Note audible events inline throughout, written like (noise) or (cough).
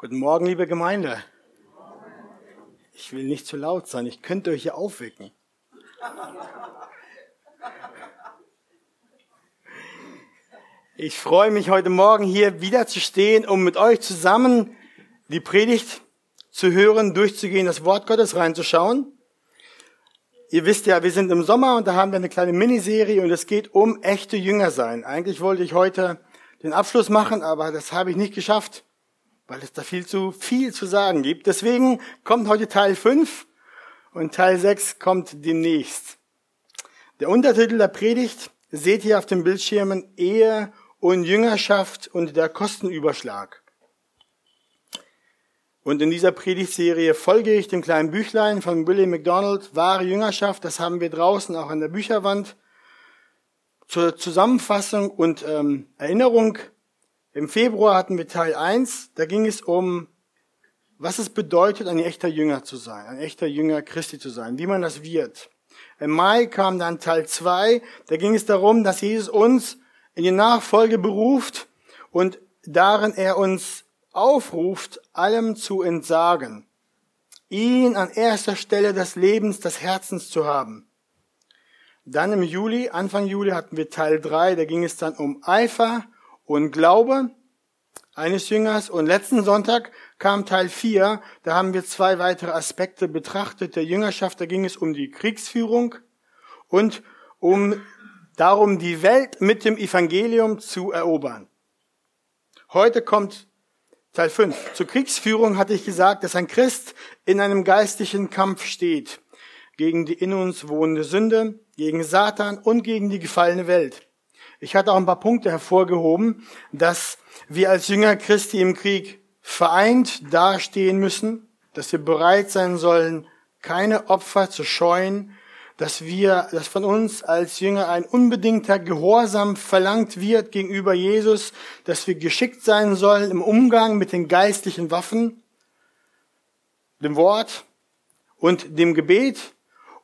Guten Morgen, liebe Gemeinde. Ich will nicht zu laut sein, ich könnte euch hier aufwecken. Ich freue mich heute Morgen hier wieder zu stehen, um mit euch zusammen die Predigt zu hören, durchzugehen, das Wort Gottes reinzuschauen. Ihr wisst ja, wir sind im Sommer und da haben wir eine kleine Miniserie und es geht um echte Jünger sein. Eigentlich wollte ich heute den Abschluss machen, aber das habe ich nicht geschafft weil es da viel zu viel zu sagen gibt. Deswegen kommt heute Teil 5 und Teil 6 kommt demnächst. Der Untertitel der Predigt seht ihr auf den Bildschirmen Ehe und Jüngerschaft und der Kostenüberschlag. Und in dieser Predigtserie folge ich dem kleinen Büchlein von William McDonald, Wahre Jüngerschaft. Das haben wir draußen auch an der Bücherwand. Zur Zusammenfassung und ähm, Erinnerung im Februar hatten wir Teil 1, da ging es um, was es bedeutet, ein echter Jünger zu sein, ein echter Jünger Christi zu sein, wie man das wird. Im Mai kam dann Teil 2, da ging es darum, dass Jesus uns in die Nachfolge beruft und darin er uns aufruft, allem zu entsagen, ihn an erster Stelle des Lebens, des Herzens zu haben. Dann im Juli, Anfang Juli hatten wir Teil 3, da ging es dann um Eifer und Glaube eines Jüngers. Und letzten Sonntag kam Teil 4, da haben wir zwei weitere Aspekte betrachtet der Jüngerschaft. Da ging es um die Kriegsführung und um darum, die Welt mit dem Evangelium zu erobern. Heute kommt Teil 5. Zur Kriegsführung hatte ich gesagt, dass ein Christ in einem geistlichen Kampf steht gegen die in uns wohnende Sünde, gegen Satan und gegen die gefallene Welt. Ich hatte auch ein paar Punkte hervorgehoben, dass wir als Jünger Christi im Krieg vereint dastehen müssen, dass wir bereit sein sollen, keine Opfer zu scheuen, dass wir, dass von uns als Jünger ein unbedingter Gehorsam verlangt wird gegenüber Jesus, dass wir geschickt sein sollen im Umgang mit den geistlichen Waffen, dem Wort und dem Gebet,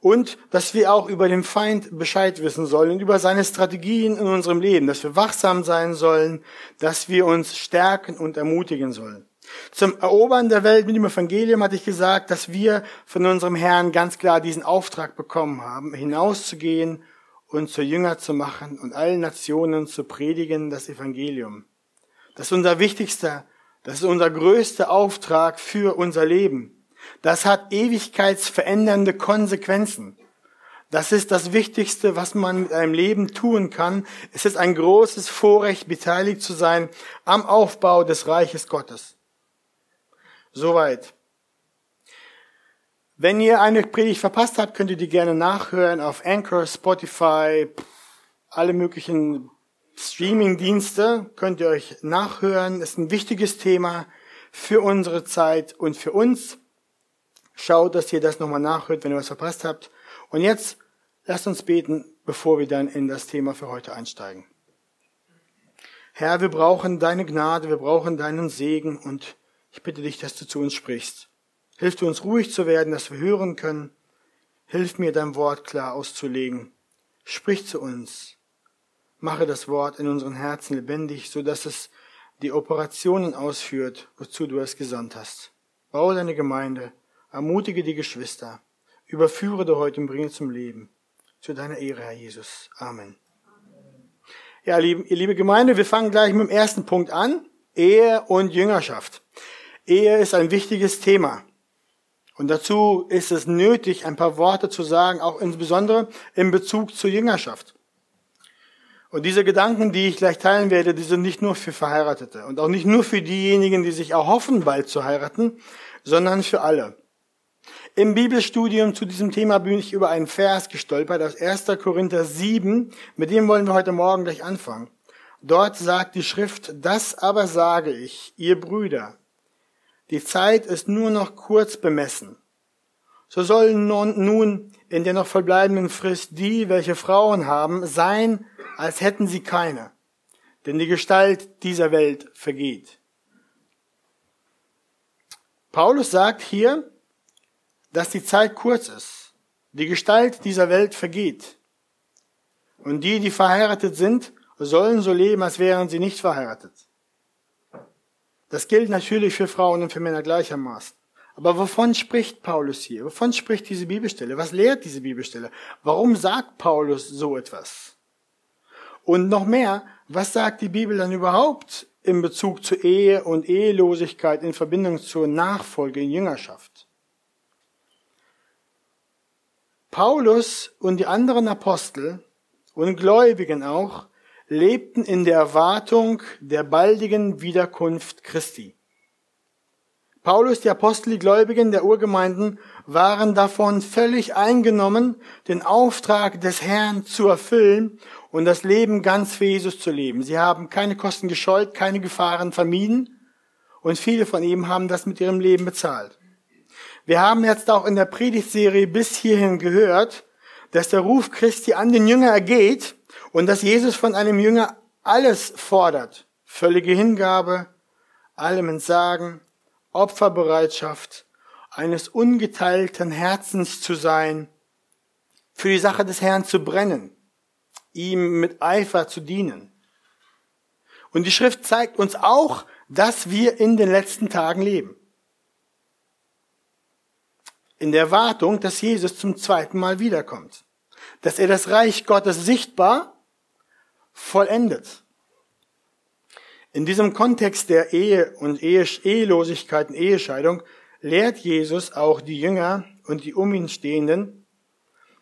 und dass wir auch über den Feind Bescheid wissen sollen, über seine Strategien in unserem Leben, dass wir wachsam sein sollen, dass wir uns stärken und ermutigen sollen. Zum Erobern der Welt mit dem Evangelium hatte ich gesagt, dass wir von unserem Herrn ganz klar diesen Auftrag bekommen haben, hinauszugehen und zu Jünger zu machen und allen Nationen zu predigen das Evangelium. Das ist unser wichtigster, das ist unser größter Auftrag für unser Leben. Das hat ewigkeitsverändernde Konsequenzen. Das ist das Wichtigste, was man mit einem Leben tun kann. Es ist ein großes Vorrecht, beteiligt zu sein am Aufbau des Reiches Gottes. Soweit. Wenn ihr eine Predigt verpasst habt, könnt ihr die gerne nachhören auf Anchor, Spotify, alle möglichen Streaming-Dienste könnt ihr euch nachhören. Ist ein wichtiges Thema für unsere Zeit und für uns. Schaut, dass ihr das nochmal nachhört, wenn ihr was verpasst habt. Und jetzt lasst uns beten, bevor wir dann in das Thema für heute einsteigen. Herr, wir brauchen deine Gnade, wir brauchen deinen Segen und ich bitte dich, dass du zu uns sprichst. Hilf du uns ruhig zu werden, dass wir hören können. Hilf mir, dein Wort klar auszulegen. Sprich zu uns. Mache das Wort in unseren Herzen lebendig, so dass es die Operationen ausführt, wozu du es gesandt hast. Baue deine Gemeinde Ermutige die Geschwister. Überführe du heute und bringe zum Leben. Zu deiner Ehre, Herr Jesus. Amen. Ja, liebe, liebe Gemeinde, wir fangen gleich mit dem ersten Punkt an. Ehe und Jüngerschaft. Ehe ist ein wichtiges Thema. Und dazu ist es nötig, ein paar Worte zu sagen, auch insbesondere in Bezug zur Jüngerschaft. Und diese Gedanken, die ich gleich teilen werde, die sind nicht nur für Verheiratete und auch nicht nur für diejenigen, die sich auch hoffen, bald zu heiraten, sondern für alle. Im Bibelstudium zu diesem Thema bin ich über einen Vers gestolpert aus 1. Korinther 7. Mit dem wollen wir heute Morgen gleich anfangen. Dort sagt die Schrift, das aber sage ich, ihr Brüder, die Zeit ist nur noch kurz bemessen. So sollen nun in der noch verbleibenden Frist die, welche Frauen haben, sein, als hätten sie keine. Denn die Gestalt dieser Welt vergeht. Paulus sagt hier, dass die Zeit kurz ist. Die Gestalt dieser Welt vergeht. Und die, die verheiratet sind, sollen so leben, als wären sie nicht verheiratet. Das gilt natürlich für Frauen und für Männer gleichermaßen. Aber wovon spricht Paulus hier? Wovon spricht diese Bibelstelle? Was lehrt diese Bibelstelle? Warum sagt Paulus so etwas? Und noch mehr, was sagt die Bibel dann überhaupt in Bezug zu Ehe und Ehelosigkeit in Verbindung zur Nachfolge in Jüngerschaft? Paulus und die anderen Apostel und Gläubigen auch lebten in der Erwartung der baldigen Wiederkunft Christi. Paulus, die Apostel, die Gläubigen der Urgemeinden waren davon völlig eingenommen, den Auftrag des Herrn zu erfüllen und das Leben ganz für Jesus zu leben. Sie haben keine Kosten gescheut, keine Gefahren vermieden und viele von ihm haben das mit ihrem Leben bezahlt. Wir haben jetzt auch in der Predigtserie bis hierhin gehört, dass der Ruf Christi an den Jünger ergeht und dass Jesus von einem Jünger alles fordert. Völlige Hingabe, allem Entsagen, Opferbereitschaft, eines ungeteilten Herzens zu sein, für die Sache des Herrn zu brennen, ihm mit Eifer zu dienen. Und die Schrift zeigt uns auch, dass wir in den letzten Tagen leben in der Erwartung, dass Jesus zum zweiten Mal wiederkommt. Dass er das Reich Gottes sichtbar vollendet. In diesem Kontext der Ehe und Ehe, Ehelosigkeit und Ehescheidung lehrt Jesus auch die Jünger und die um ihn Stehenden,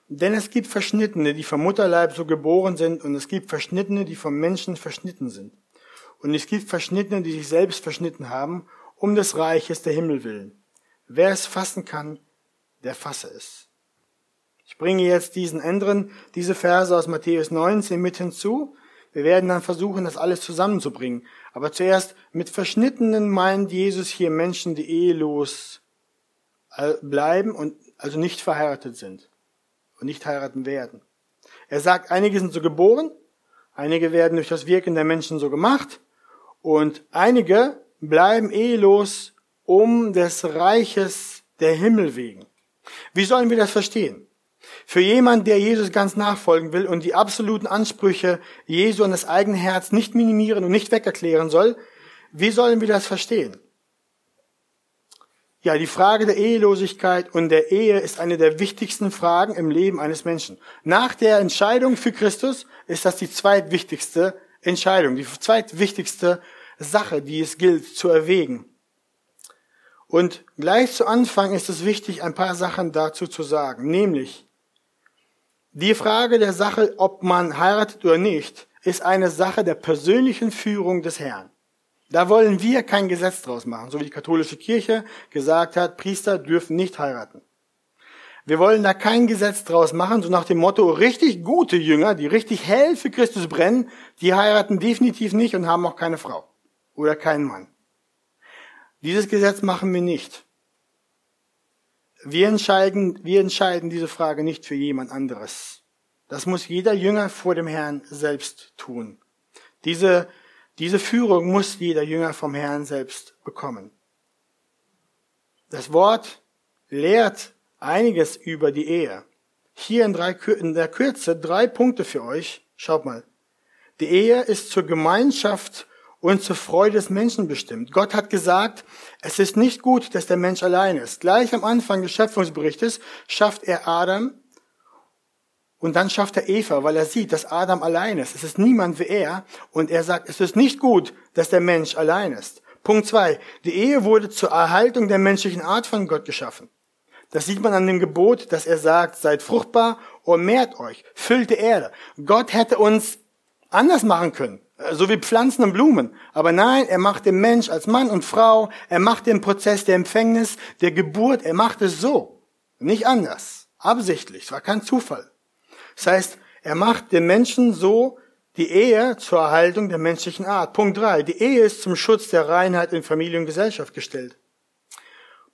denn es gibt Verschnittene, die vom Mutterleib so geboren sind und es gibt Verschnittene, die vom Menschen verschnitten sind. Und es gibt Verschnittene, die sich selbst verschnitten haben, um des Reiches der Himmel willen. Wer es fassen kann, der fasse es. Ich bringe jetzt diesen anderen, diese Verse aus Matthäus 19 mit hinzu. Wir werden dann versuchen, das alles zusammenzubringen. Aber zuerst mit Verschnittenen meint Jesus hier Menschen, die ehelos äh, bleiben und also nicht verheiratet sind und nicht heiraten werden. Er sagt, einige sind so geboren, einige werden durch das Wirken der Menschen so gemacht und einige bleiben ehelos um des Reiches der Himmel wegen. Wie sollen wir das verstehen? Für jemand, der Jesus ganz nachfolgen will und die absoluten Ansprüche Jesu an das eigene Herz nicht minimieren und nicht wegerklären soll, wie sollen wir das verstehen? Ja, die Frage der Ehelosigkeit und der Ehe ist eine der wichtigsten Fragen im Leben eines Menschen. Nach der Entscheidung für Christus ist das die zweitwichtigste Entscheidung, die zweitwichtigste Sache, die es gilt zu erwägen. Und gleich zu Anfang ist es wichtig, ein paar Sachen dazu zu sagen. Nämlich, die Frage der Sache, ob man heiratet oder nicht, ist eine Sache der persönlichen Führung des Herrn. Da wollen wir kein Gesetz draus machen, so wie die katholische Kirche gesagt hat, Priester dürfen nicht heiraten. Wir wollen da kein Gesetz draus machen, so nach dem Motto, richtig gute Jünger, die richtig hell für Christus brennen, die heiraten definitiv nicht und haben auch keine Frau oder keinen Mann. Dieses Gesetz machen wir nicht. Wir entscheiden, wir entscheiden diese Frage nicht für jemand anderes. Das muss jeder Jünger vor dem Herrn selbst tun. Diese, diese Führung muss jeder Jünger vom Herrn selbst bekommen. Das Wort lehrt einiges über die Ehe. Hier in, drei, in der Kürze drei Punkte für euch. Schaut mal. Die Ehe ist zur Gemeinschaft und zur Freude des Menschen bestimmt. Gott hat gesagt, es ist nicht gut, dass der Mensch allein ist. Gleich am Anfang des Schöpfungsberichtes schafft er Adam und dann schafft er Eva, weil er sieht, dass Adam allein ist. Es ist niemand wie er und er sagt, es ist nicht gut, dass der Mensch allein ist. Punkt zwei: Die Ehe wurde zur Erhaltung der menschlichen Art von Gott geschaffen. Das sieht man an dem Gebot, dass er sagt, seid fruchtbar und mehrt euch, füllt die Erde. Gott hätte uns anders machen können so wie Pflanzen und Blumen. Aber nein, er macht den Mensch als Mann und Frau, er macht den Prozess der Empfängnis, der Geburt, er macht es so, nicht anders, absichtlich, es war kein Zufall. Das heißt, er macht den Menschen so die Ehe zur Erhaltung der menschlichen Art. Punkt drei: Die Ehe ist zum Schutz der Reinheit in Familie und Gesellschaft gestellt.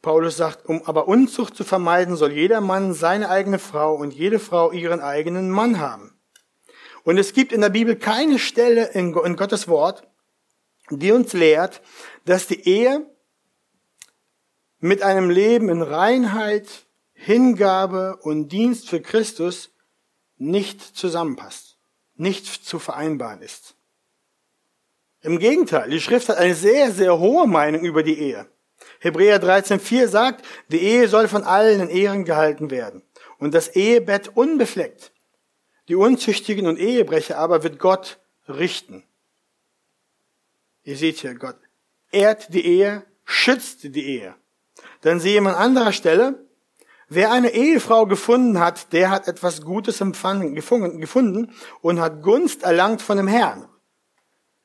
Paulus sagt, um aber Unzucht zu vermeiden, soll jeder Mann seine eigene Frau und jede Frau ihren eigenen Mann haben. Und es gibt in der Bibel keine Stelle in Gottes Wort, die uns lehrt, dass die Ehe mit einem Leben in Reinheit, Hingabe und Dienst für Christus nicht zusammenpasst, nicht zu vereinbaren ist. Im Gegenteil, die Schrift hat eine sehr, sehr hohe Meinung über die Ehe. Hebräer 13,4 sagt, die Ehe soll von allen in Ehren gehalten werden und das Ehebett unbefleckt. Die Unzüchtigen und Ehebrecher aber wird Gott richten. Ihr seht hier, Gott ehrt die Ehe, schützt die Ehe. Dann sehe man an anderer Stelle, wer eine Ehefrau gefunden hat, der hat etwas Gutes empfangen, gefunden und hat Gunst erlangt von dem Herrn.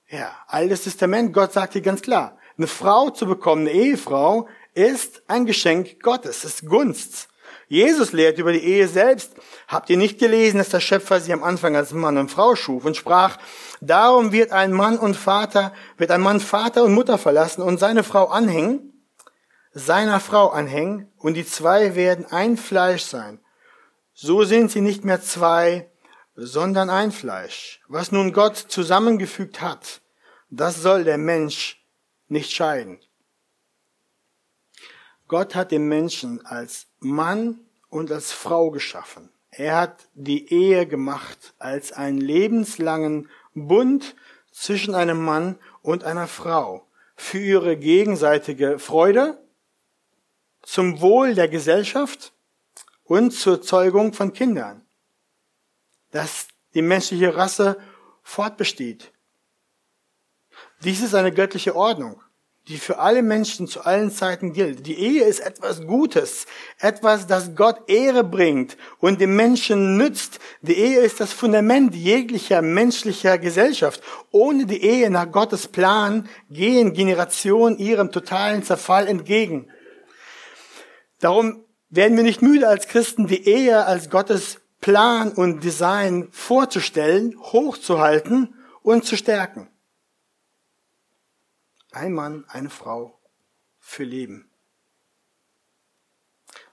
Ja, altes Testament, Gott sagt hier ganz klar, eine Frau zu bekommen, eine Ehefrau, ist ein Geschenk Gottes, ist Gunst. Jesus lehrt über die Ehe selbst. Habt ihr nicht gelesen, dass der Schöpfer sie am Anfang als Mann und Frau schuf und sprach, darum wird ein Mann und Vater, wird ein Mann Vater und Mutter verlassen und seine Frau anhängen, seiner Frau anhängen und die zwei werden ein Fleisch sein. So sind sie nicht mehr zwei, sondern ein Fleisch. Was nun Gott zusammengefügt hat, das soll der Mensch nicht scheiden. Gott hat den Menschen als Mann und als Frau geschaffen. Er hat die Ehe gemacht als einen lebenslangen Bund zwischen einem Mann und einer Frau für ihre gegenseitige Freude, zum Wohl der Gesellschaft und zur Zeugung von Kindern, dass die menschliche Rasse fortbesteht. Dies ist eine göttliche Ordnung die für alle Menschen zu allen Zeiten gilt. Die Ehe ist etwas Gutes, etwas, das Gott Ehre bringt und dem Menschen nützt. Die Ehe ist das Fundament jeglicher menschlicher Gesellschaft. Ohne die Ehe nach Gottes Plan gehen Generationen ihrem totalen Zerfall entgegen. Darum werden wir nicht müde als Christen, die Ehe als Gottes Plan und Design vorzustellen, hochzuhalten und zu stärken. Ein Mann, eine Frau für Leben.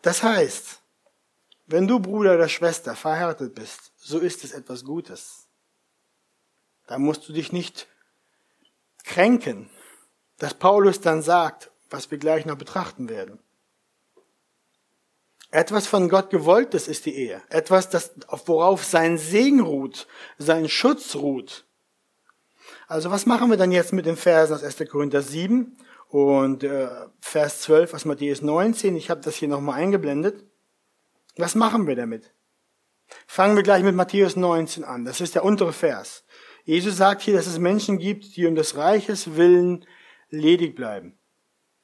Das heißt, wenn du Bruder oder Schwester verheiratet bist, so ist es etwas Gutes. Da musst du dich nicht kränken, dass Paulus dann sagt, was wir gleich noch betrachten werden. Etwas von Gott gewolltes ist die Ehe. Etwas, das, worauf sein Segen ruht, sein Schutz ruht. Also was machen wir dann jetzt mit den Versen aus 1. Korinther 7 und äh, Vers 12 aus Matthäus 19? Ich habe das hier nochmal eingeblendet. Was machen wir damit? Fangen wir gleich mit Matthäus 19 an. Das ist der untere Vers. Jesus sagt hier, dass es Menschen gibt, die um des Reiches willen ledig bleiben.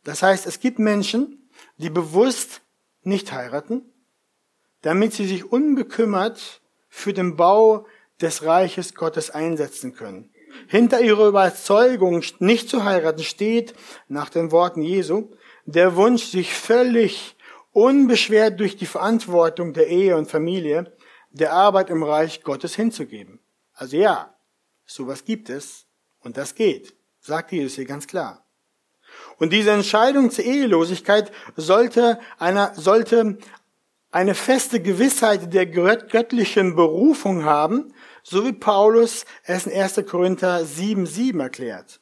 Das heißt, es gibt Menschen, die bewusst nicht heiraten, damit sie sich unbekümmert für den Bau des Reiches Gottes einsetzen können hinter ihrer Überzeugung, nicht zu heiraten, steht, nach den Worten Jesu, der Wunsch, sich völlig unbeschwert durch die Verantwortung der Ehe und Familie, der Arbeit im Reich Gottes hinzugeben. Also ja, sowas gibt es und das geht, sagt Jesus hier ganz klar. Und diese Entscheidung zur Ehelosigkeit sollte einer, sollte eine feste Gewissheit der göttlichen Berufung haben, so wie Paulus es in 1. Korinther 7, 7 erklärt.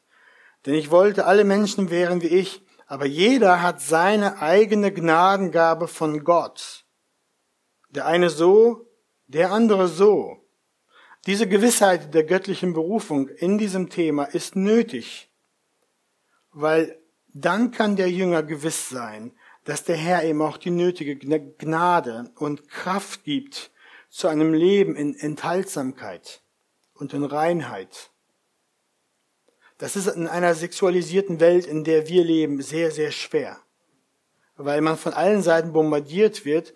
Denn ich wollte, alle Menschen wären wie ich, aber jeder hat seine eigene Gnadengabe von Gott. Der eine so, der andere so. Diese Gewissheit der göttlichen Berufung in diesem Thema ist nötig, weil dann kann der Jünger gewiss sein, dass der Herr ihm auch die nötige Gnade und Kraft gibt, zu einem Leben in Enthaltsamkeit und in Reinheit. Das ist in einer sexualisierten Welt, in der wir leben, sehr, sehr schwer, weil man von allen Seiten bombardiert wird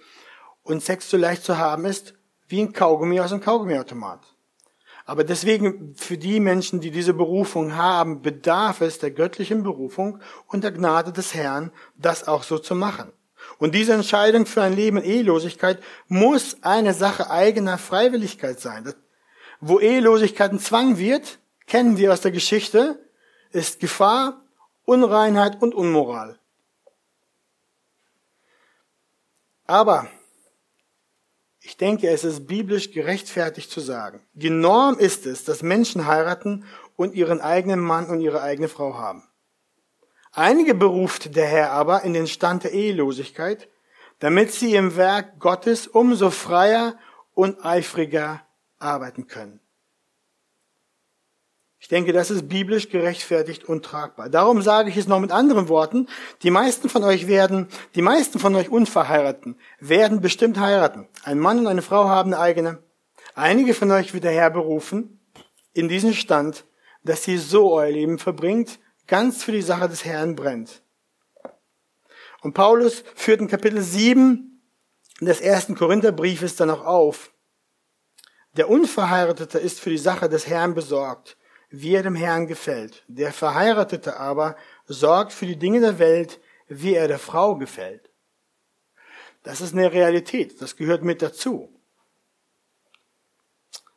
und Sex so leicht zu haben ist wie ein Kaugummi aus einem Kaugummiautomat. Aber deswegen, für die Menschen, die diese Berufung haben, bedarf es der göttlichen Berufung und der Gnade des Herrn, das auch so zu machen. Und diese Entscheidung für ein Leben in Ehelosigkeit muss eine Sache eigener Freiwilligkeit sein. Wo Ehelosigkeit ein Zwang wird, kennen wir aus der Geschichte, ist Gefahr, Unreinheit und Unmoral. Aber ich denke, es ist biblisch gerechtfertigt zu sagen, die Norm ist es, dass Menschen heiraten und ihren eigenen Mann und ihre eigene Frau haben. Einige beruft der Herr aber in den Stand der Ehelosigkeit, damit sie im Werk Gottes umso freier und eifriger arbeiten können. Ich denke, das ist biblisch gerechtfertigt und tragbar. Darum sage ich es noch mit anderen Worten. Die meisten von euch werden, die meisten von euch Unverheirateten werden bestimmt heiraten. Ein Mann und eine Frau haben eine eigene. Einige von euch wird der Herr berufen in diesen Stand, dass ihr so euer Leben verbringt, ganz für die Sache des Herrn brennt. Und Paulus führt in Kapitel 7 des ersten Korintherbriefes dann auch auf. Der Unverheiratete ist für die Sache des Herrn besorgt wie er dem Herrn gefällt. Der Verheiratete aber sorgt für die Dinge der Welt, wie er der Frau gefällt. Das ist eine Realität, das gehört mit dazu.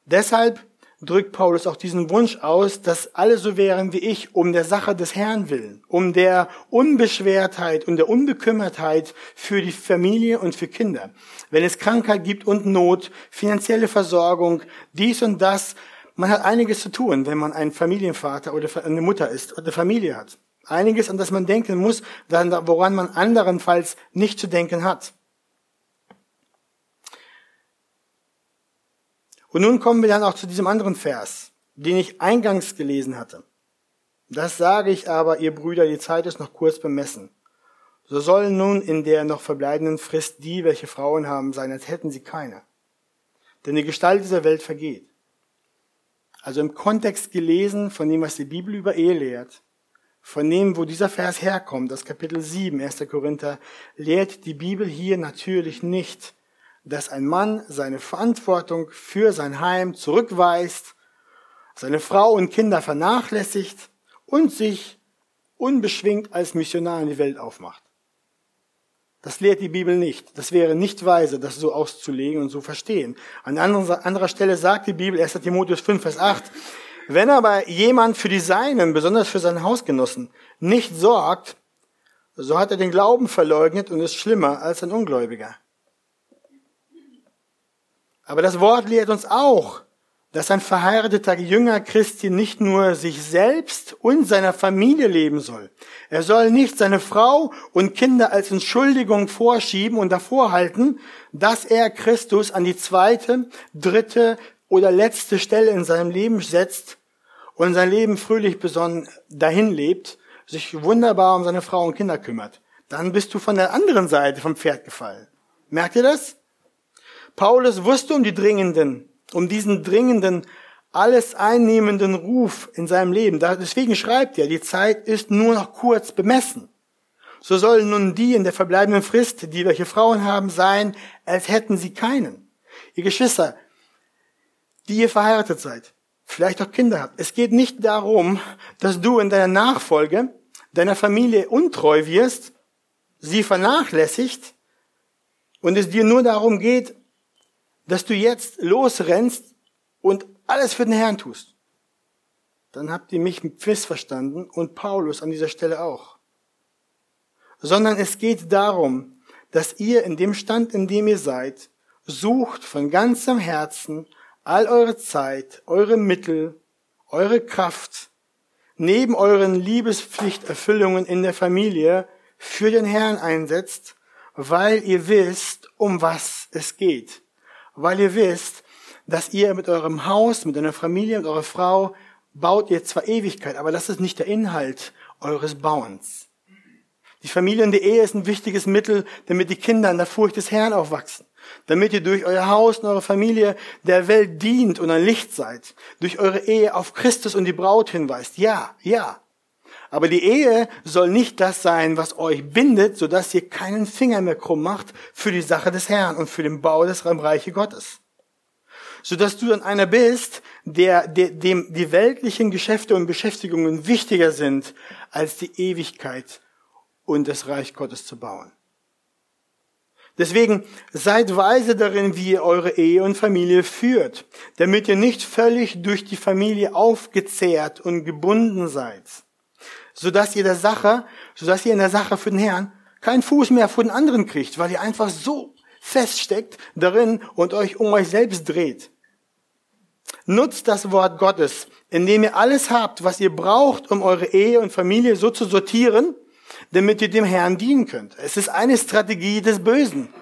Deshalb drückt Paulus auch diesen Wunsch aus, dass alle so wären wie ich, um der Sache des Herrn willen, um der Unbeschwertheit und der Unbekümmertheit für die Familie und für Kinder. Wenn es Krankheit gibt und Not, finanzielle Versorgung, dies und das, man hat einiges zu tun, wenn man ein Familienvater oder eine Mutter ist oder Familie hat. Einiges, an das man denken muss, woran man anderenfalls nicht zu denken hat. Und nun kommen wir dann auch zu diesem anderen Vers, den ich eingangs gelesen hatte. Das sage ich aber, ihr Brüder, die Zeit ist noch kurz bemessen. So sollen nun in der noch verbleibenden Frist die, welche Frauen haben, sein, als hätten sie keine. Denn die Gestalt dieser Welt vergeht. Also im Kontext gelesen von dem, was die Bibel über Ehe lehrt, von dem, wo dieser Vers herkommt, das Kapitel 7, 1. Korinther, lehrt die Bibel hier natürlich nicht, dass ein Mann seine Verantwortung für sein Heim zurückweist, seine Frau und Kinder vernachlässigt und sich unbeschwingt als Missionar in die Welt aufmacht. Das lehrt die Bibel nicht. Das wäre nicht weise, das so auszulegen und so verstehen. An anderer Stelle sagt die Bibel, 1. Timotheus 5, Vers 8, wenn aber jemand für die Seinen, besonders für seinen Hausgenossen, nicht sorgt, so hat er den Glauben verleugnet und ist schlimmer als ein Ungläubiger. Aber das Wort lehrt uns auch, dass ein verheirateter Jünger Christi nicht nur sich selbst und seiner Familie leben soll. Er soll nicht seine Frau und Kinder als Entschuldigung vorschieben und davor halten, dass er Christus an die zweite, dritte oder letzte Stelle in seinem Leben setzt und sein Leben fröhlich besonnen dahin lebt, sich wunderbar um seine Frau und Kinder kümmert. Dann bist du von der anderen Seite vom Pferd gefallen. Merkt ihr das? Paulus wusste um die dringenden um diesen dringenden, alles einnehmenden Ruf in seinem Leben. Deswegen schreibt er, die Zeit ist nur noch kurz bemessen. So sollen nun die in der verbleibenden Frist, die welche Frauen haben, sein, als hätten sie keinen. Ihr Geschwister, die ihr verheiratet seid, vielleicht auch Kinder habt. Es geht nicht darum, dass du in deiner Nachfolge deiner Familie untreu wirst, sie vernachlässigt und es dir nur darum geht, dass du jetzt losrennst und alles für den Herrn tust, dann habt ihr mich missverstanden und Paulus an dieser Stelle auch. Sondern es geht darum, dass ihr in dem Stand, in dem ihr seid, sucht von ganzem Herzen all eure Zeit, eure Mittel, eure Kraft, neben euren Liebespflichterfüllungen in der Familie für den Herrn einsetzt, weil ihr wisst, um was es geht weil ihr wisst, dass ihr mit eurem Haus, mit eurer Familie, mit eurer Frau baut ihr zwar Ewigkeit, aber das ist nicht der Inhalt eures Bauens. Die Familie und die Ehe ist ein wichtiges Mittel, damit die Kinder in der Furcht des Herrn aufwachsen. Damit ihr durch euer Haus und eure Familie der Welt dient und ein Licht seid. Durch eure Ehe auf Christus und die Braut hinweist. Ja, ja. Aber die Ehe soll nicht das sein, was euch bindet, sodass ihr keinen Finger mehr krumm macht für die Sache des Herrn und für den Bau des Reiche Gottes. Sodass du dann einer bist, der, der, dem die weltlichen Geschäfte und Beschäftigungen wichtiger sind, als die Ewigkeit und das Reich Gottes zu bauen. Deswegen seid weise darin, wie ihr eure Ehe und Familie führt, damit ihr nicht völlig durch die Familie aufgezehrt und gebunden seid sodass ihr der Sache, sodass ihr in der Sache für den Herrn keinen Fuß mehr vor den anderen kriegt, weil ihr einfach so feststeckt darin und euch um euch selbst dreht. Nutzt das Wort Gottes, indem ihr alles habt, was ihr braucht, um eure Ehe und Familie so zu sortieren, damit ihr dem Herrn dienen könnt. Es ist eine Strategie des Bösen,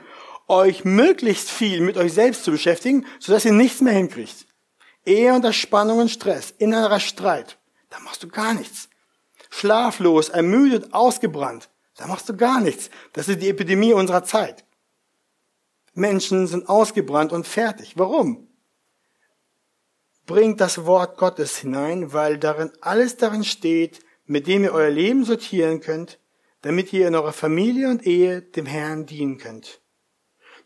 euch möglichst viel mit euch selbst zu beschäftigen, sodass ihr nichts mehr hinkriegt. Ehe unter Spannung und Stress, innerer Streit, da machst du gar nichts. Schlaflos, ermüdet, ausgebrannt, da machst du gar nichts. Das ist die Epidemie unserer Zeit. Menschen sind ausgebrannt und fertig. Warum? Bringt das Wort Gottes hinein, weil darin alles darin steht, mit dem ihr euer Leben sortieren könnt, damit ihr in eurer Familie und Ehe dem Herrn dienen könnt.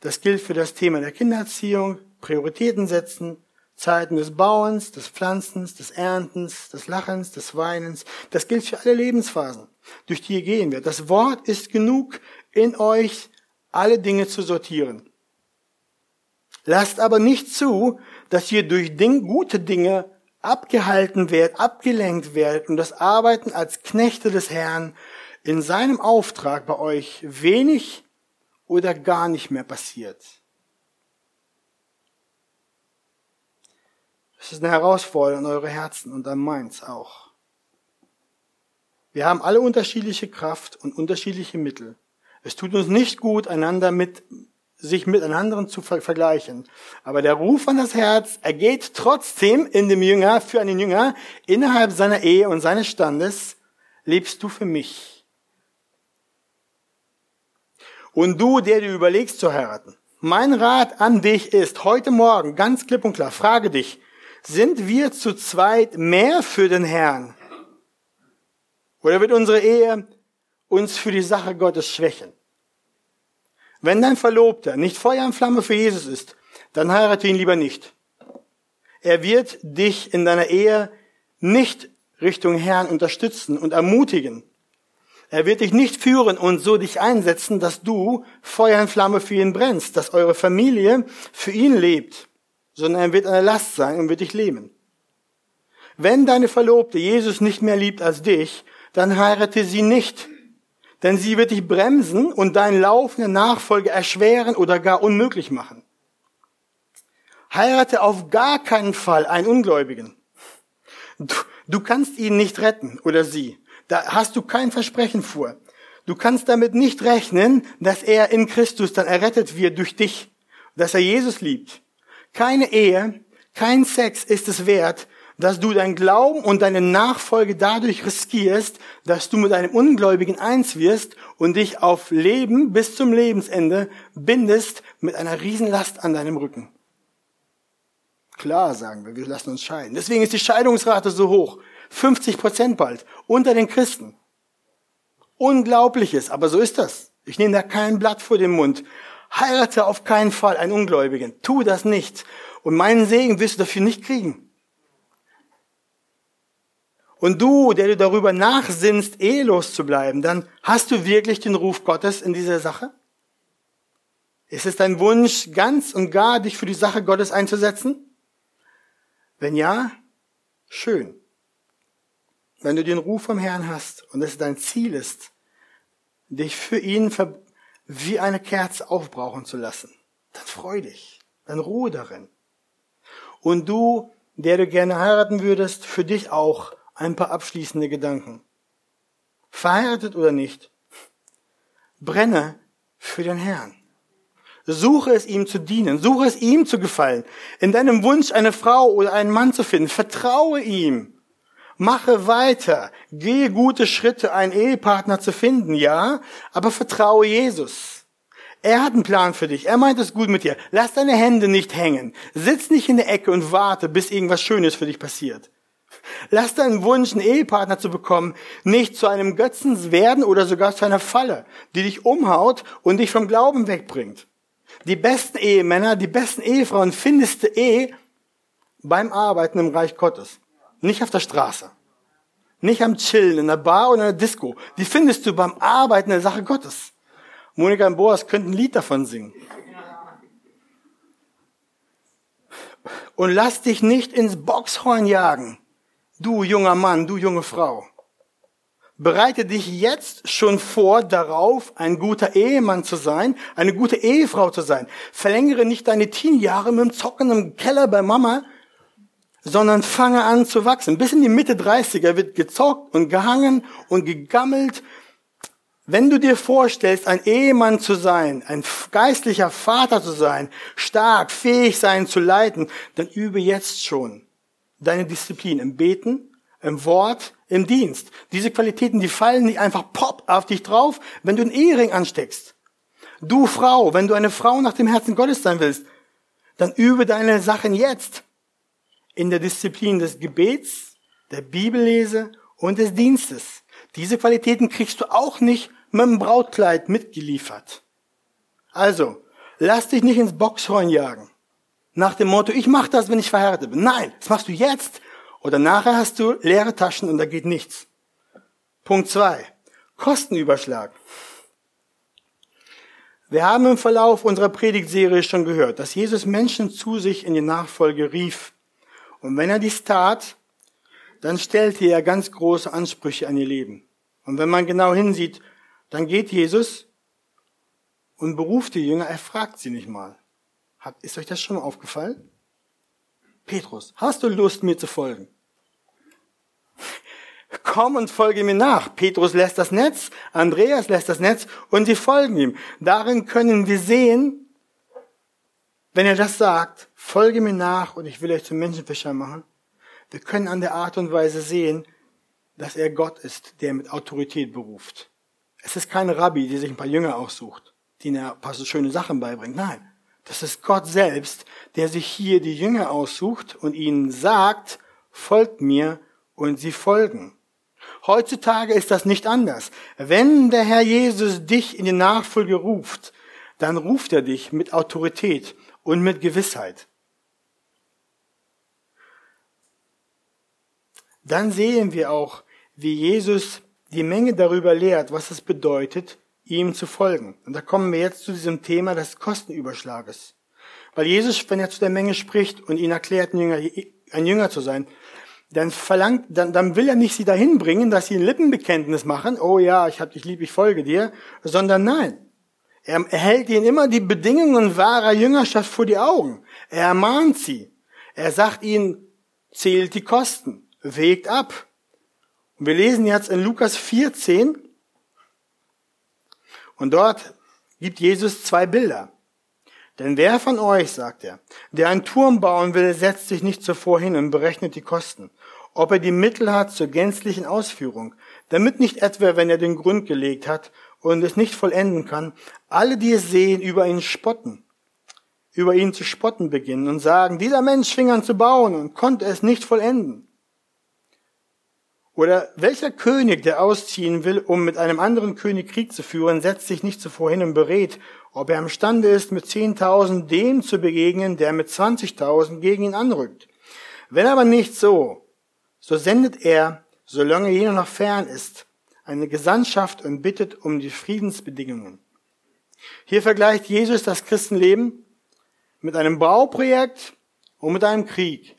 Das gilt für das Thema der Kindererziehung, Prioritäten setzen, Zeiten des Bauens, des Pflanzens, des Erntens, des Lachens, des Weinens. Das gilt für alle Lebensphasen, durch die ihr gehen werdet. Das Wort ist genug in euch, alle Dinge zu sortieren. Lasst aber nicht zu, dass ihr durch Ding, gute Dinge abgehalten werdet, abgelenkt werdet und das Arbeiten als Knechte des Herrn in seinem Auftrag bei euch wenig oder gar nicht mehr passiert. Das ist eine Herausforderung an eure Herzen und an meins auch. Wir haben alle unterschiedliche Kraft und unterschiedliche Mittel. Es tut uns nicht gut, einander mit, sich mit anderen zu vergleichen. Aber der Ruf an das Herz ergeht trotzdem in dem Jünger, für einen Jünger, innerhalb seiner Ehe und seines Standes, lebst du für mich. Und du, der du überlegst zu heiraten, mein Rat an dich ist, heute Morgen, ganz klipp und klar, frage dich, sind wir zu zweit mehr für den Herrn? Oder wird unsere Ehe uns für die Sache Gottes schwächen? Wenn dein Verlobter nicht Feuer und Flamme für Jesus ist, dann heirate ihn lieber nicht. Er wird dich in deiner Ehe nicht Richtung Herrn unterstützen und ermutigen. Er wird dich nicht führen und so dich einsetzen, dass du Feuer und Flamme für ihn brennst, dass eure Familie für ihn lebt sondern er wird eine Last sein und wird dich lähmen. Wenn deine Verlobte Jesus nicht mehr liebt als dich, dann heirate sie nicht, denn sie wird dich bremsen und deinen Lauf in Nachfolge erschweren oder gar unmöglich machen. Heirate auf gar keinen Fall einen Ungläubigen. Du, du kannst ihn nicht retten oder sie. Da hast du kein Versprechen vor. Du kannst damit nicht rechnen, dass er in Christus dann errettet wird durch dich, dass er Jesus liebt. Keine Ehe, kein Sex ist es wert, dass du dein Glauben und deine Nachfolge dadurch riskierst, dass du mit einem Ungläubigen eins wirst und dich auf Leben bis zum Lebensende bindest mit einer Riesenlast an deinem Rücken. Klar, sagen wir, wir lassen uns scheiden. Deswegen ist die Scheidungsrate so hoch. 50 Prozent bald. Unter den Christen. Unglaubliches, aber so ist das. Ich nehme da kein Blatt vor den Mund. Heirate auf keinen Fall einen Ungläubigen. Tu das nicht. Und meinen Segen wirst du dafür nicht kriegen. Und du, der du darüber nachsinnst, ehelos zu bleiben, dann hast du wirklich den Ruf Gottes in dieser Sache? Ist es dein Wunsch, ganz und gar dich für die Sache Gottes einzusetzen? Wenn ja, schön. Wenn du den Ruf vom Herrn hast und es dein Ziel ist, dich für ihn wie eine Kerze aufbrauchen zu lassen, dann freu dich, dann ruhe darin. Und du, der du gerne heiraten würdest, für dich auch ein paar abschließende Gedanken. Verheiratet oder nicht, brenne für den Herrn. Suche es ihm zu dienen, suche es ihm zu gefallen. In deinem Wunsch, eine Frau oder einen Mann zu finden, vertraue ihm. Mache weiter. Gehe gute Schritte, einen Ehepartner zu finden, ja, aber vertraue Jesus. Er hat einen Plan für dich. Er meint es gut mit dir. Lass deine Hände nicht hängen. Sitz nicht in der Ecke und warte, bis irgendwas Schönes für dich passiert. Lass deinen Wunsch, einen Ehepartner zu bekommen, nicht zu einem Götzen werden oder sogar zu einer Falle, die dich umhaut und dich vom Glauben wegbringt. Die besten Ehemänner, die besten Ehefrauen findest du eh beim Arbeiten im Reich Gottes. Nicht auf der Straße. Nicht am Chillen, in der Bar oder in der Disco. Die findest du beim Arbeiten der Sache Gottes. Monika und Boas könnten ein Lied davon singen. Und lass dich nicht ins Boxhorn jagen. Du junger Mann, du junge Frau. Bereite dich jetzt schon vor darauf, ein guter Ehemann zu sein, eine gute Ehefrau zu sein. Verlängere nicht deine Teenjahre mit dem Zocken im Keller bei Mama, sondern fange an zu wachsen. Bis in die Mitte 30er wird gezockt und gehangen und gegammelt. Wenn du dir vorstellst, ein Ehemann zu sein, ein geistlicher Vater zu sein, stark, fähig sein zu leiten, dann übe jetzt schon. deine Disziplin im Beten, im Wort, im Dienst. Diese Qualitäten, die fallen nicht einfach pop auf dich drauf, wenn du einen Ehering ansteckst. Du Frau, wenn du eine Frau nach dem Herzen Gottes sein willst, dann übe deine Sachen jetzt in der Disziplin des Gebets, der Bibellese und des Dienstes. Diese Qualitäten kriegst du auch nicht mit dem Brautkleid mitgeliefert. Also, lass dich nicht ins Boxhorn jagen. Nach dem Motto, ich mach das, wenn ich verheiratet bin. Nein, das machst du jetzt. Oder nachher hast du leere Taschen und da geht nichts. Punkt zwei: Kostenüberschlag. Wir haben im Verlauf unserer Predigtserie schon gehört, dass Jesus Menschen zu sich in die Nachfolge rief. Und wenn er dies tat, dann stellte er ganz große Ansprüche an ihr Leben. Und wenn man genau hinsieht, dann geht Jesus und beruft die Jünger, er fragt sie nicht mal. Hat, ist euch das schon mal aufgefallen? Petrus, hast du Lust, mir zu folgen? (laughs) Komm und folge mir nach. Petrus lässt das Netz, Andreas lässt das Netz und sie folgen ihm. Darin können wir sehen, wenn er das sagt, folge mir nach und ich will euch zum Menschenfischer machen. Wir können an der Art und Weise sehen, dass er Gott ist, der mit Autorität beruft. Es ist kein Rabbi, der sich ein paar Jünger aussucht, die ein paar so schöne Sachen beibringt. Nein. Das ist Gott selbst, der sich hier die Jünger aussucht und ihnen sagt, folgt mir und sie folgen. Heutzutage ist das nicht anders. Wenn der Herr Jesus dich in die Nachfolge ruft, dann ruft er dich mit Autorität und mit Gewissheit. Dann sehen wir auch, wie Jesus die Menge darüber lehrt, was es bedeutet, ihm zu folgen. Und da kommen wir jetzt zu diesem Thema des Kostenüberschlages. Weil Jesus, wenn er zu der Menge spricht und ihn erklärt, ein Jünger, ein Jünger zu sein, dann verlangt, dann, dann will er nicht sie dahin bringen, dass sie ein Lippenbekenntnis machen, oh ja, ich hab dich lieb, ich folge dir, sondern nein. Er hält ihnen immer die Bedingungen wahrer Jüngerschaft vor die Augen. Er ermahnt sie. Er sagt ihnen, zählt die Kosten, wägt ab. Und wir lesen jetzt in Lukas 14, und dort gibt Jesus zwei Bilder. Denn wer von euch, sagt er, der einen Turm bauen will, setzt sich nicht zuvor hin und berechnet die Kosten, ob er die Mittel hat zur gänzlichen Ausführung, damit nicht etwa, wenn er den Grund gelegt hat und es nicht vollenden kann, alle, die es sehen, über ihn spotten, über ihn zu spotten beginnen und sagen, dieser Mensch fing an zu bauen und konnte es nicht vollenden. Oder welcher König, der ausziehen will, um mit einem anderen König Krieg zu führen, setzt sich nicht zuvor hin und berät, ob er imstande ist, mit 10.000 dem zu begegnen, der mit 20.000 gegen ihn anrückt. Wenn aber nicht so, so sendet er, solange jener noch fern ist, eine Gesandtschaft und bittet um die Friedensbedingungen. Hier vergleicht Jesus das Christenleben mit einem Bauprojekt und mit einem Krieg.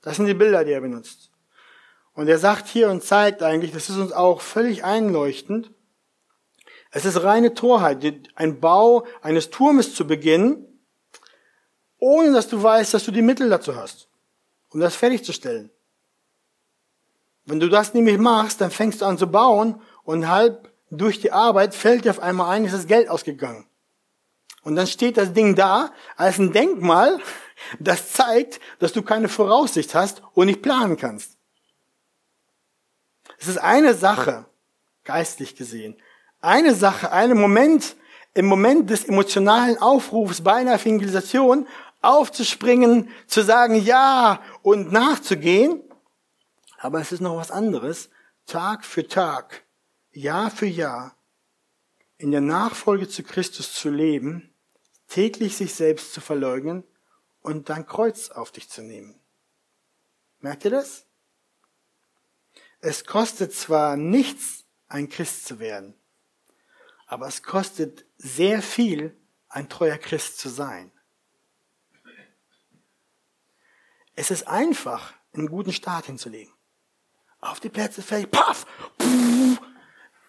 Das sind die Bilder, die er benutzt. Und er sagt hier und zeigt eigentlich, das ist uns auch völlig einleuchtend, es ist reine Torheit, ein Bau eines Turmes zu beginnen, ohne dass du weißt, dass du die Mittel dazu hast, um das fertigzustellen. Wenn du das nämlich machst, dann fängst du an zu bauen und halb durch die Arbeit fällt dir auf einmal ein, ist das Geld ausgegangen. Und dann steht das Ding da als ein Denkmal, (laughs) das zeigt, dass du keine Voraussicht hast und nicht planen kannst. Es ist eine Sache, geistlich gesehen, eine Sache, einen Moment, im Moment des emotionalen Aufrufs bei einer Evangelisation aufzuspringen, zu sagen Ja und nachzugehen. Aber es ist noch was anderes, Tag für Tag, Jahr für Jahr in der Nachfolge zu Christus zu leben, täglich sich selbst zu verleugnen und dein Kreuz auf dich zu nehmen. Merkt ihr das? Es kostet zwar nichts, ein Christ zu werden, aber es kostet sehr viel, ein treuer Christ zu sein. Es ist einfach, einen guten Start hinzulegen. Auf die Plätze fertig, paff,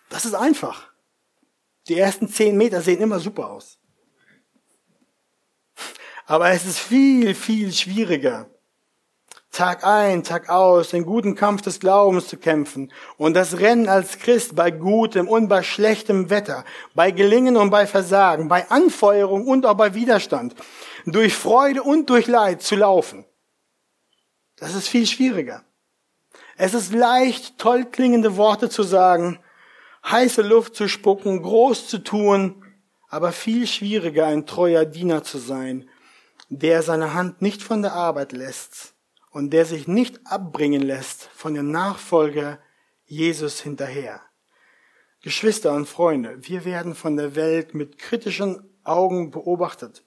das ist einfach. Die ersten zehn Meter sehen immer super aus. Aber es ist viel, viel schwieriger, Tag ein, Tag aus den guten Kampf des Glaubens zu kämpfen und das Rennen als Christ bei gutem und bei schlechtem Wetter, bei Gelingen und bei Versagen, bei Anfeuerung und auch bei Widerstand, durch Freude und durch Leid zu laufen. Das ist viel schwieriger. Es ist leicht, toll klingende Worte zu sagen, heiße Luft zu spucken, groß zu tun, aber viel schwieriger, ein treuer Diener zu sein, der seine Hand nicht von der Arbeit lässt und der sich nicht abbringen lässt von der Nachfolge Jesus hinterher. Geschwister und Freunde, wir werden von der Welt mit kritischen Augen beobachtet.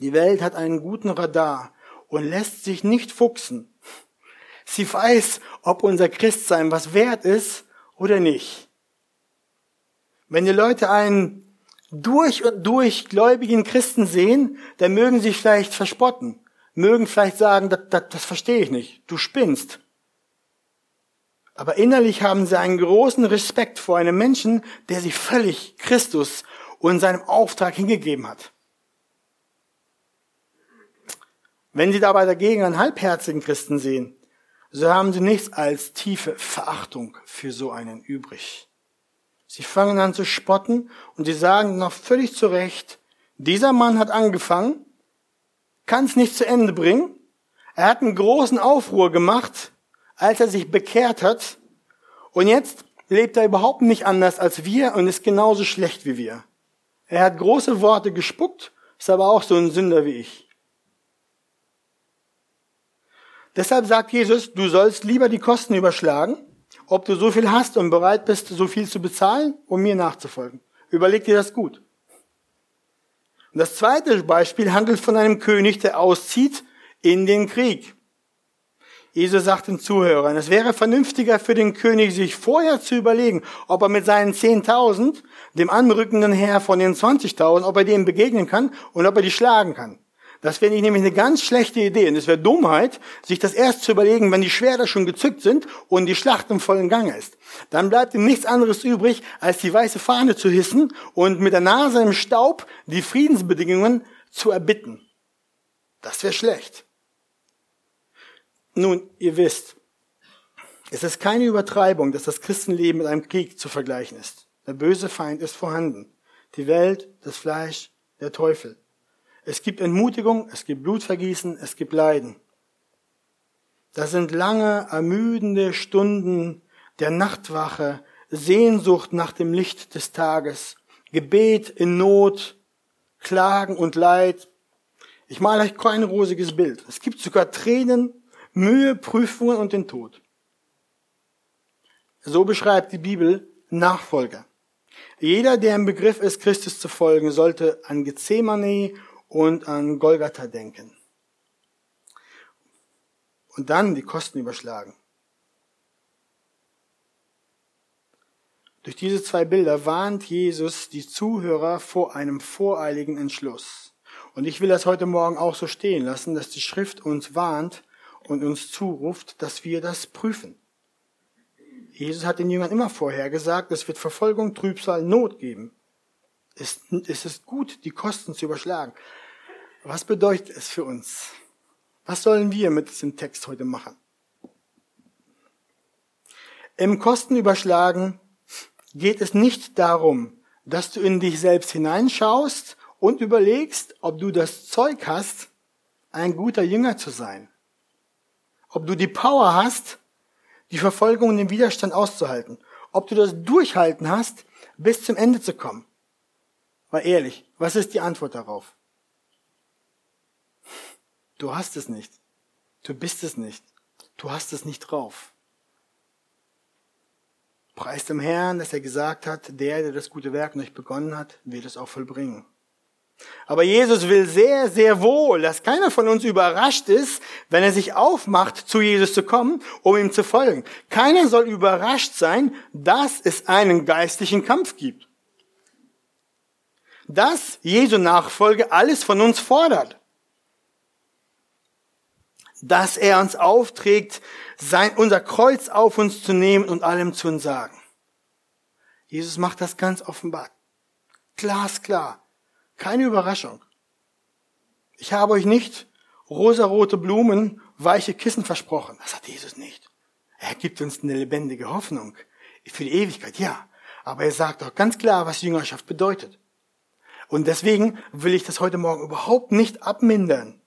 Die Welt hat einen guten Radar und lässt sich nicht fuchsen. Sie weiß, ob unser Christsein was wert ist oder nicht. Wenn die Leute einen durch und durch gläubigen Christen sehen, dann mögen sie vielleicht verspotten, mögen vielleicht sagen, das, das, das verstehe ich nicht, du spinnst. Aber innerlich haben sie einen großen Respekt vor einem Menschen, der sich völlig Christus und seinem Auftrag hingegeben hat. Wenn sie dabei dagegen einen halbherzigen Christen sehen, so haben sie nichts als tiefe Verachtung für so einen übrig. Sie fangen an zu spotten und sie sagen noch völlig zu Recht, dieser Mann hat angefangen, kann es nicht zu Ende bringen. Er hat einen großen Aufruhr gemacht, als er sich bekehrt hat. Und jetzt lebt er überhaupt nicht anders als wir und ist genauso schlecht wie wir. Er hat große Worte gespuckt, ist aber auch so ein Sünder wie ich. Deshalb sagt Jesus, du sollst lieber die Kosten überschlagen, ob du so viel hast und bereit bist, so viel zu bezahlen, um mir nachzufolgen. Überleg dir das gut. Und das zweite Beispiel handelt von einem König, der auszieht in den Krieg. Jesus sagt den Zuhörern, es wäre vernünftiger für den König, sich vorher zu überlegen, ob er mit seinen 10.000 dem anrückenden Herr von den 20.000, ob er dem begegnen kann und ob er die schlagen kann. Das wäre nämlich eine ganz schlechte Idee. Und es wäre Dummheit, sich das erst zu überlegen, wenn die Schwerter schon gezückt sind und die Schlacht im vollen Gange ist. Dann bleibt ihm nichts anderes übrig, als die weiße Fahne zu hissen und mit der Nase im Staub die Friedensbedingungen zu erbitten. Das wäre schlecht. Nun, ihr wisst, es ist keine Übertreibung, dass das Christenleben mit einem Krieg zu vergleichen ist. Der böse Feind ist vorhanden. Die Welt, das Fleisch, der Teufel. Es gibt Entmutigung, es gibt Blutvergießen, es gibt Leiden. Das sind lange, ermüdende Stunden der Nachtwache, Sehnsucht nach dem Licht des Tages, Gebet in Not, Klagen und Leid. Ich male euch kein rosiges Bild. Es gibt sogar Tränen, Mühe, Prüfungen und den Tod. So beschreibt die Bibel Nachfolger. Jeder, der im Begriff ist, Christus zu folgen, sollte an Gethsemane und an Golgatha denken. Und dann die Kosten überschlagen. Durch diese zwei Bilder warnt Jesus die Zuhörer vor einem voreiligen Entschluss. Und ich will das heute Morgen auch so stehen lassen, dass die Schrift uns warnt und uns zuruft, dass wir das prüfen. Jesus hat den Jüngern immer vorher gesagt, es wird Verfolgung, Trübsal, Not geben. Es, es ist gut, die Kosten zu überschlagen. Was bedeutet es für uns? Was sollen wir mit diesem Text heute machen? Im Kostenüberschlagen geht es nicht darum, dass du in dich selbst hineinschaust und überlegst, ob du das Zeug hast, ein guter Jünger zu sein. Ob du die Power hast, die Verfolgung und den Widerstand auszuhalten. Ob du das Durchhalten hast, bis zum Ende zu kommen. Weil ehrlich, was ist die Antwort darauf? Du hast es nicht. Du bist es nicht. Du hast es nicht drauf. Preis dem Herrn, dass er gesagt hat, der, der das gute Werk nicht begonnen hat, wird es auch vollbringen. Aber Jesus will sehr, sehr wohl, dass keiner von uns überrascht ist, wenn er sich aufmacht, zu Jesus zu kommen, um ihm zu folgen. Keiner soll überrascht sein, dass es einen geistlichen Kampf gibt. Dass Jesu Nachfolge alles von uns fordert dass er uns aufträgt, sein, unser Kreuz auf uns zu nehmen und allem zu uns sagen. Jesus macht das ganz offenbar. Glasklar. Keine Überraschung. Ich habe euch nicht rosarote Blumen, weiche Kissen versprochen. Das hat Jesus nicht. Er gibt uns eine lebendige Hoffnung für die Ewigkeit, ja. Aber er sagt auch ganz klar, was Jüngerschaft bedeutet. Und deswegen will ich das heute Morgen überhaupt nicht abmindern.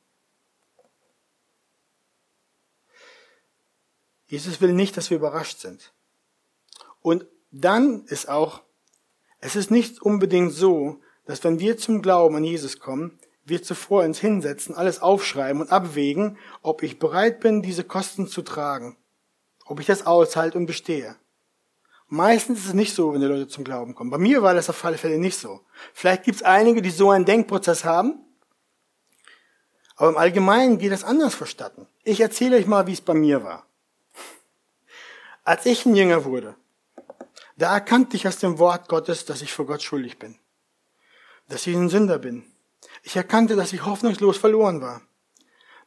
Jesus will nicht, dass wir überrascht sind. Und dann ist auch, es ist nicht unbedingt so, dass wenn wir zum Glauben an Jesus kommen, wir zuvor uns hinsetzen, alles aufschreiben und abwägen, ob ich bereit bin, diese Kosten zu tragen, ob ich das aushalte und bestehe. Meistens ist es nicht so, wenn die Leute zum Glauben kommen. Bei mir war das auf alle Fälle nicht so. Vielleicht gibt es einige, die so einen Denkprozess haben, aber im Allgemeinen geht das anders verstatten. Ich erzähle euch mal, wie es bei mir war. Als ich ein Jünger wurde, da erkannte ich aus dem Wort Gottes, dass ich vor Gott schuldig bin, dass ich ein Sünder bin, ich erkannte, dass ich hoffnungslos verloren war,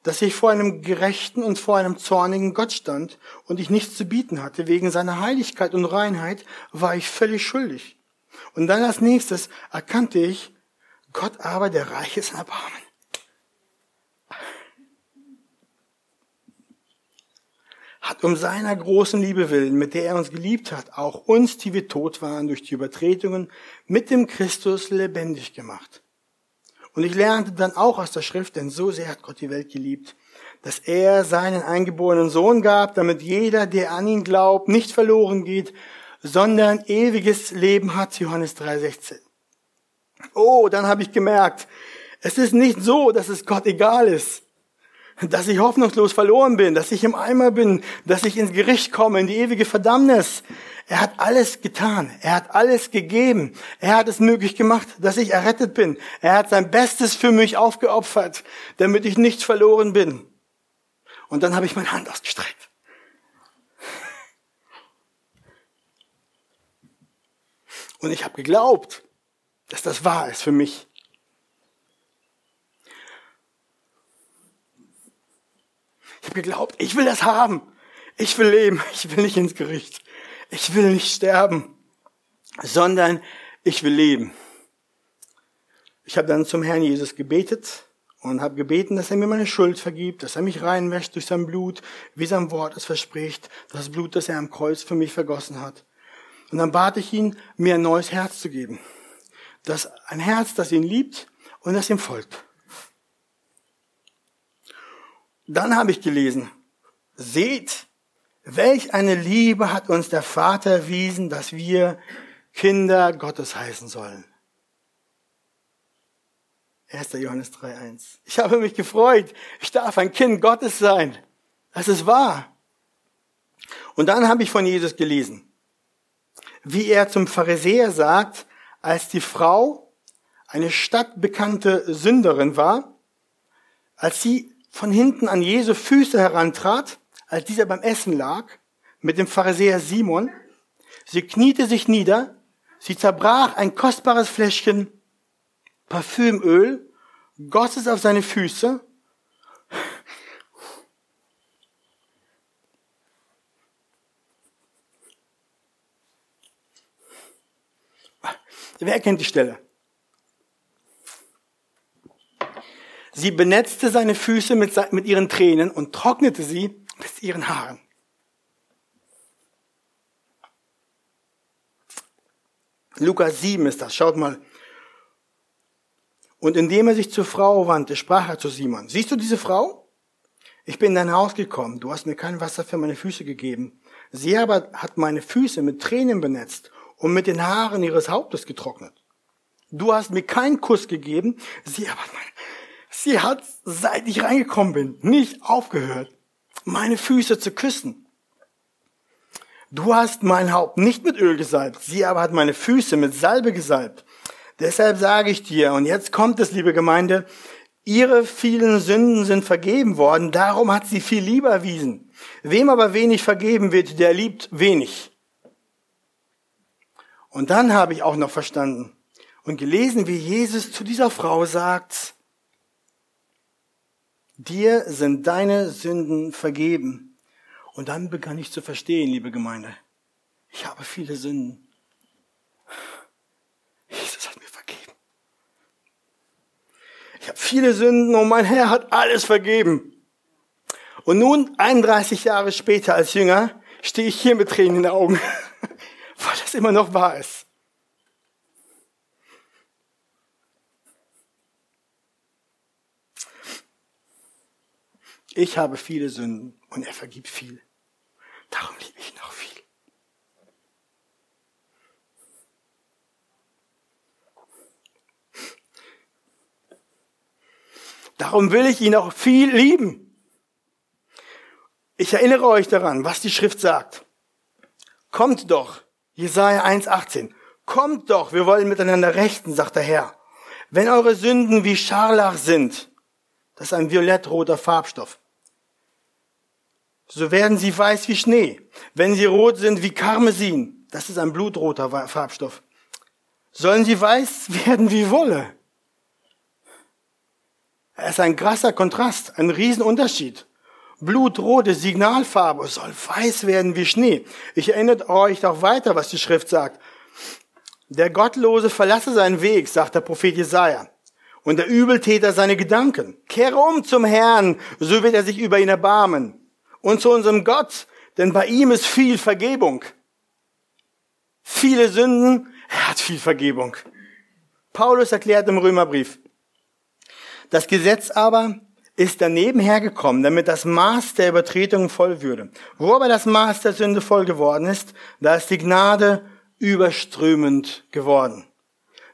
dass ich vor einem gerechten und vor einem zornigen Gott stand und ich nichts zu bieten hatte. Wegen seiner Heiligkeit und Reinheit war ich völlig schuldig. Und dann als nächstes erkannte ich, Gott aber, der reich ist in Erbarmen. hat um seiner großen Liebe willen, mit der er uns geliebt hat, auch uns, die wir tot waren durch die Übertretungen, mit dem Christus lebendig gemacht. Und ich lernte dann auch aus der Schrift, denn so sehr hat Gott die Welt geliebt, dass er seinen eingeborenen Sohn gab, damit jeder, der an ihn glaubt, nicht verloren geht, sondern ewiges Leben hat, Johannes 3,16. Oh, dann habe ich gemerkt, es ist nicht so, dass es Gott egal ist, dass ich hoffnungslos verloren bin, dass ich im Eimer bin, dass ich ins Gericht komme, in die ewige Verdammnis. Er hat alles getan. Er hat alles gegeben. Er hat es möglich gemacht, dass ich errettet bin. Er hat sein Bestes für mich aufgeopfert, damit ich nicht verloren bin. Und dann habe ich meine Hand ausgestreckt. Und ich habe geglaubt, dass das wahr ist für mich. Ich habe geglaubt, ich will das haben. Ich will leben. Ich will nicht ins Gericht. Ich will nicht sterben, sondern ich will leben. Ich habe dann zum Herrn Jesus gebetet und habe gebeten, dass er mir meine Schuld vergibt, dass er mich reinwäscht durch sein Blut, wie sein Wort es verspricht, das Blut, das er am Kreuz für mich vergossen hat. Und dann bat ich ihn, mir ein neues Herz zu geben. Das, ein Herz, das ihn liebt und das ihm folgt. Dann habe ich gelesen, seht, welch eine Liebe hat uns der Vater erwiesen, dass wir Kinder Gottes heißen sollen. 1. Johannes 3.1. Ich habe mich gefreut. Ich darf ein Kind Gottes sein. Das ist wahr. Und dann habe ich von Jesus gelesen, wie er zum Pharisäer sagt, als die Frau eine stadtbekannte Sünderin war, als sie von hinten an Jesu Füße herantrat, als dieser beim Essen lag, mit dem Pharisäer Simon. Sie kniete sich nieder, sie zerbrach ein kostbares Fläschchen Parfümöl, goss es auf seine Füße, Wer kennt die Stelle? Sie benetzte seine Füße mit, mit ihren Tränen und trocknete sie mit ihren Haaren. Lukas 7 ist das, schaut mal. Und indem er sich zur Frau wandte, sprach er zu Simon, siehst du diese Frau? Ich bin in dein Haus gekommen, du hast mir kein Wasser für meine Füße gegeben. Sie aber hat meine Füße mit Tränen benetzt und mit den Haaren ihres Hauptes getrocknet. Du hast mir keinen Kuss gegeben, sie aber hat meine Sie hat, seit ich reingekommen bin, nicht aufgehört, meine Füße zu küssen. Du hast mein Haupt nicht mit Öl gesalbt, sie aber hat meine Füße mit Salbe gesalbt. Deshalb sage ich dir, und jetzt kommt es, liebe Gemeinde, ihre vielen Sünden sind vergeben worden, darum hat sie viel lieber erwiesen. Wem aber wenig vergeben wird, der liebt wenig. Und dann habe ich auch noch verstanden und gelesen, wie Jesus zu dieser Frau sagt, dir sind deine Sünden vergeben. Und dann begann ich zu verstehen, liebe Gemeinde, ich habe viele Sünden. Jesus hat mir vergeben. Ich habe viele Sünden und mein Herr hat alles vergeben. Und nun, 31 Jahre später als Jünger, stehe ich hier mit Tränen in den Augen, (laughs) weil das immer noch wahr ist. Ich habe viele Sünden und er vergibt viel. Darum liebe ich ihn auch viel. Darum will ich ihn auch viel lieben. Ich erinnere euch daran, was die Schrift sagt. Kommt doch, Jesaja 1,18. Kommt doch, wir wollen miteinander rechten, sagt der Herr. Wenn eure Sünden wie Scharlach sind, das ist ein violettroter Farbstoff, so werden sie weiß wie Schnee. Wenn sie rot sind wie Karmesin, das ist ein blutroter Farbstoff, sollen sie weiß (laughs) werden wie Wolle. Es ist ein krasser Kontrast, ein Riesenunterschied. Blutrote Signalfarbe soll weiß werden wie Schnee. Ich erinnere euch auch weiter, was die Schrift sagt. Der Gottlose verlasse seinen Weg, sagt der Prophet Jesaja. Und der Übeltäter seine Gedanken. Kehre um zum Herrn, so wird er sich über ihn erbarmen. Und zu unserem Gott, denn bei ihm ist viel Vergebung. Viele Sünden, er hat viel Vergebung. Paulus erklärt im Römerbrief, das Gesetz aber ist daneben hergekommen, damit das Maß der Übertretungen voll würde. Wo aber das Maß der Sünde voll geworden ist, da ist die Gnade überströmend geworden.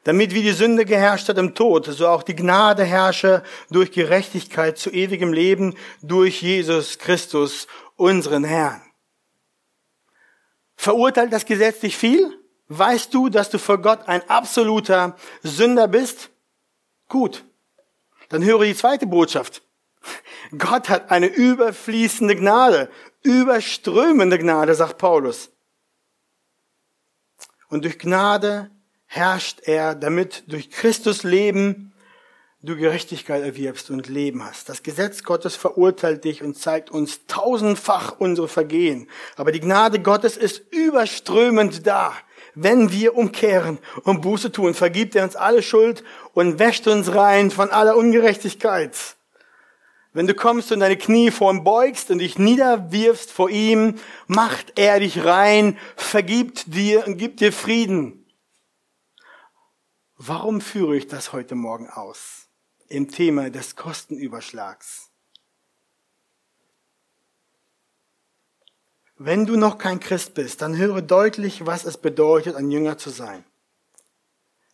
Damit wie die Sünde geherrscht hat im Tod, so auch die Gnade herrsche durch Gerechtigkeit zu ewigem Leben durch Jesus Christus, unseren Herrn. Verurteilt das Gesetz dich viel? Weißt du, dass du vor Gott ein absoluter Sünder bist? Gut. Dann höre die zweite Botschaft. Gott hat eine überfließende Gnade, überströmende Gnade, sagt Paulus. Und durch Gnade herrscht er, damit durch Christus Leben du Gerechtigkeit erwirbst und Leben hast. Das Gesetz Gottes verurteilt dich und zeigt uns tausendfach unsere Vergehen. Aber die Gnade Gottes ist überströmend da. Wenn wir umkehren und Buße tun, vergibt er uns alle Schuld und wäscht uns rein von aller Ungerechtigkeit. Wenn du kommst und deine Knie vor ihm beugst und dich niederwirfst vor ihm, macht er dich rein, vergibt dir und gibt dir Frieden. Warum führe ich das heute Morgen aus? Im Thema des Kostenüberschlags. Wenn du noch kein Christ bist, dann höre deutlich, was es bedeutet, ein Jünger zu sein.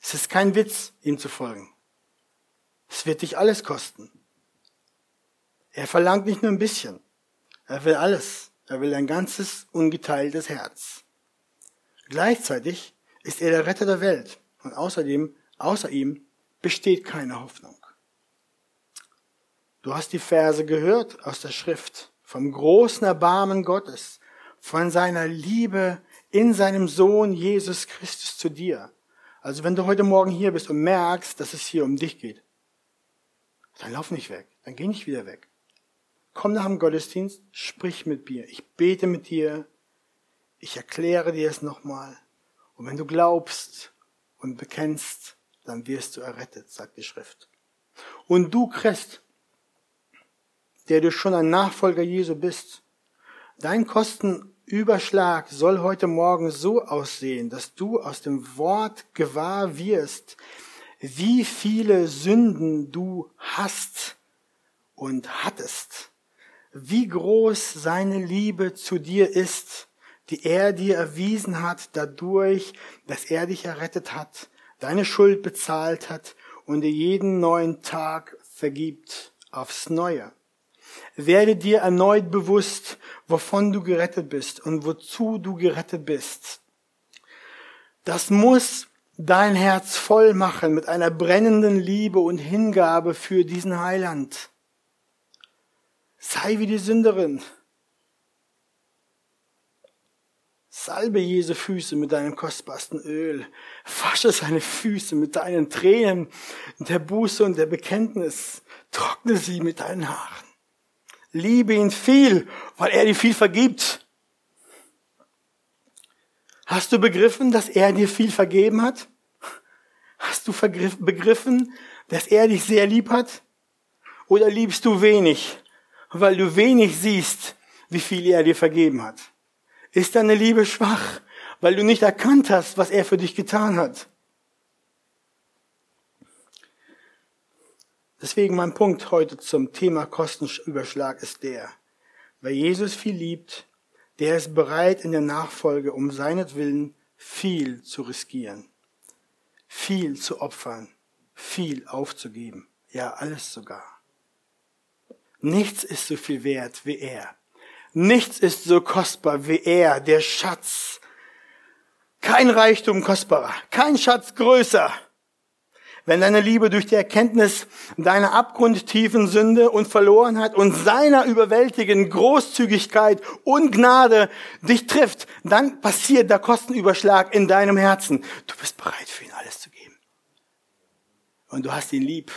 Es ist kein Witz, ihm zu folgen. Es wird dich alles kosten. Er verlangt nicht nur ein bisschen. Er will alles. Er will ein ganzes, ungeteiltes Herz. Gleichzeitig ist er der Retter der Welt. Und außerdem, außer ihm, besteht keine Hoffnung. Du hast die Verse gehört aus der Schrift vom großen Erbarmen Gottes, von seiner Liebe in seinem Sohn Jesus Christus zu dir. Also wenn du heute Morgen hier bist und merkst, dass es hier um dich geht, dann lauf nicht weg, dann geh nicht wieder weg. Komm nach dem Gottesdienst, sprich mit mir. Ich bete mit dir. Ich erkläre dir es nochmal. Und wenn du glaubst und bekennst, dann wirst du errettet, sagt die Schrift. Und du Christ, der du schon ein Nachfolger Jesu bist, dein Kostenüberschlag soll heute Morgen so aussehen, dass du aus dem Wort gewahr wirst, wie viele Sünden du hast und hattest wie groß seine Liebe zu dir ist, die er dir erwiesen hat dadurch, dass er dich errettet hat, deine Schuld bezahlt hat und dir jeden neuen Tag vergibt aufs Neue. Werde dir erneut bewusst, wovon du gerettet bist und wozu du gerettet bist. Das muss dein Herz voll machen mit einer brennenden Liebe und Hingabe für diesen Heiland. Sei wie die Sünderin. Salbe Jesu Füße mit deinem kostbarsten Öl. Wasche seine Füße mit deinen Tränen der Buße und der Bekenntnis. Trockne sie mit deinen Haaren. Liebe ihn viel, weil er dir viel vergibt. Hast du begriffen, dass er dir viel vergeben hat? Hast du begriffen, dass er dich sehr lieb hat? Oder liebst du wenig weil du wenig siehst, wie viel er dir vergeben hat? Ist deine Liebe schwach, weil du nicht erkannt hast, was er für dich getan hat? Deswegen mein Punkt heute zum Thema Kostenüberschlag ist der, wer Jesus viel liebt, der ist bereit in der Nachfolge um seinetwillen viel zu riskieren, viel zu opfern, viel aufzugeben, ja alles sogar. Nichts ist so viel wert wie er. Nichts ist so kostbar wie er, der Schatz. Kein Reichtum kostbarer, kein Schatz größer. Wenn deine Liebe durch die Erkenntnis deiner abgrundtiefen Sünde und Verlorenheit und seiner überwältigenden Großzügigkeit und Gnade dich trifft, dann passiert der Kostenüberschlag in deinem Herzen. Du bist bereit für ihn alles zu geben. Und du hast ihn lieb.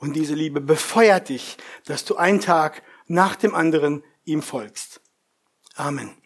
Und diese Liebe befeuert dich, dass du einen Tag nach dem anderen ihm folgst. Amen.